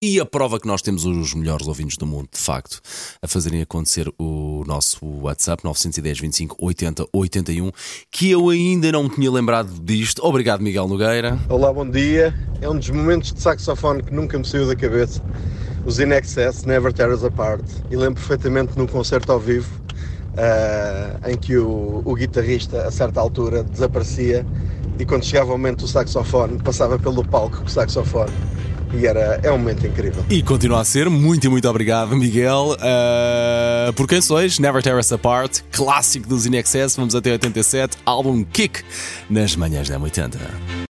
E a prova que nós temos os melhores ouvintes do mundo, de facto, a fazerem acontecer o nosso WhatsApp 910 25 80 81, que eu ainda não me tinha lembrado disto. Obrigado, Miguel Nogueira. Olá, bom dia. É um dos momentos de saxofone que nunca me saiu da cabeça. Os In Excess, Never Tear Us Apart. E lembro perfeitamente num concerto ao vivo uh, em que o, o guitarrista, a certa altura, desaparecia e quando chegava o momento do saxofone, passava pelo palco com o saxofone e era, é um momento incrível. E continua a ser. Muito e muito obrigado, Miguel. Uh, por quem sois? Never Tear Us Apart, clássico dos INXS. Vamos até 87, álbum Kick, nas manhãs da 80.